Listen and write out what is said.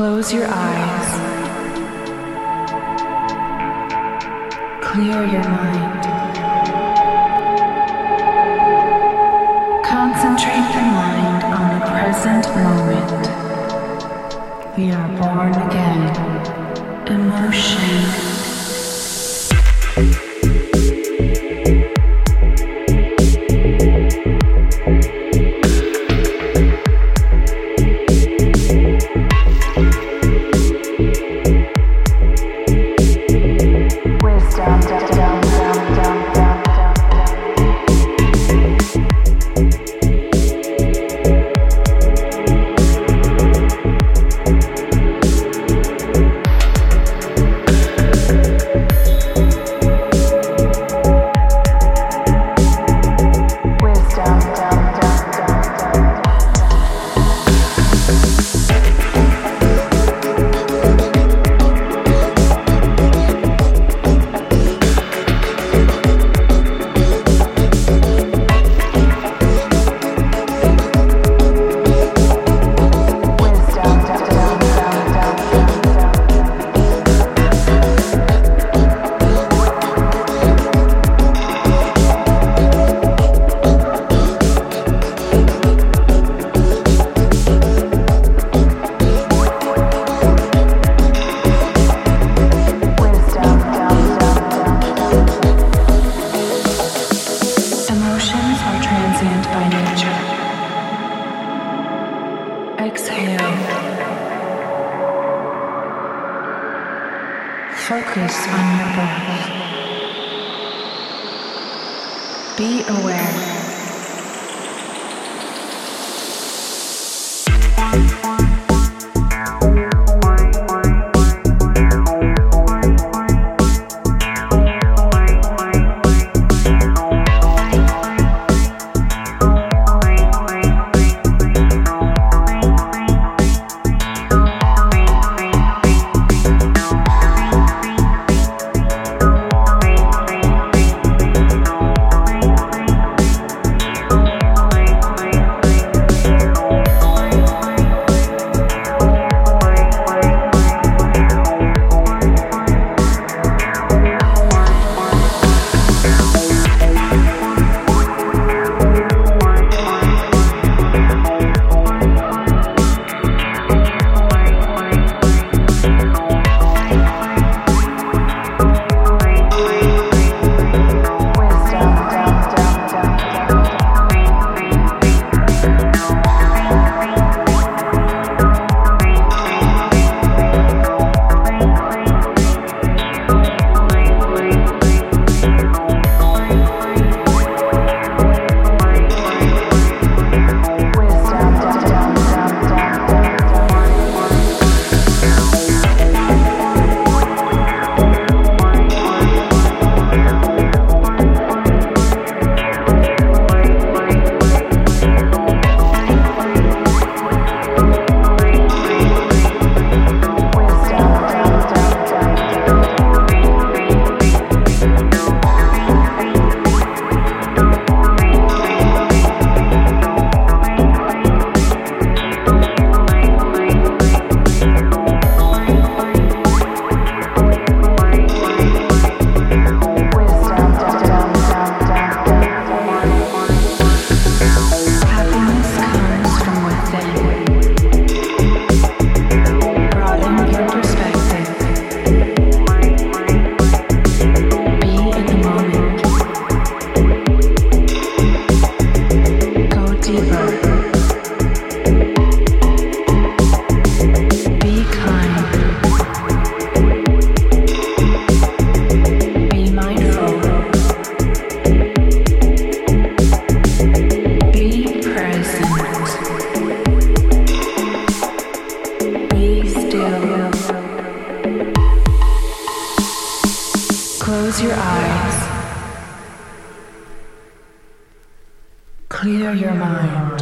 Close your eyes. Clear your mind. Concentrate the mind on the present moment. We are born again. Emotion. Focus on your breath. Be aware. Close your eyes. Clear your mind.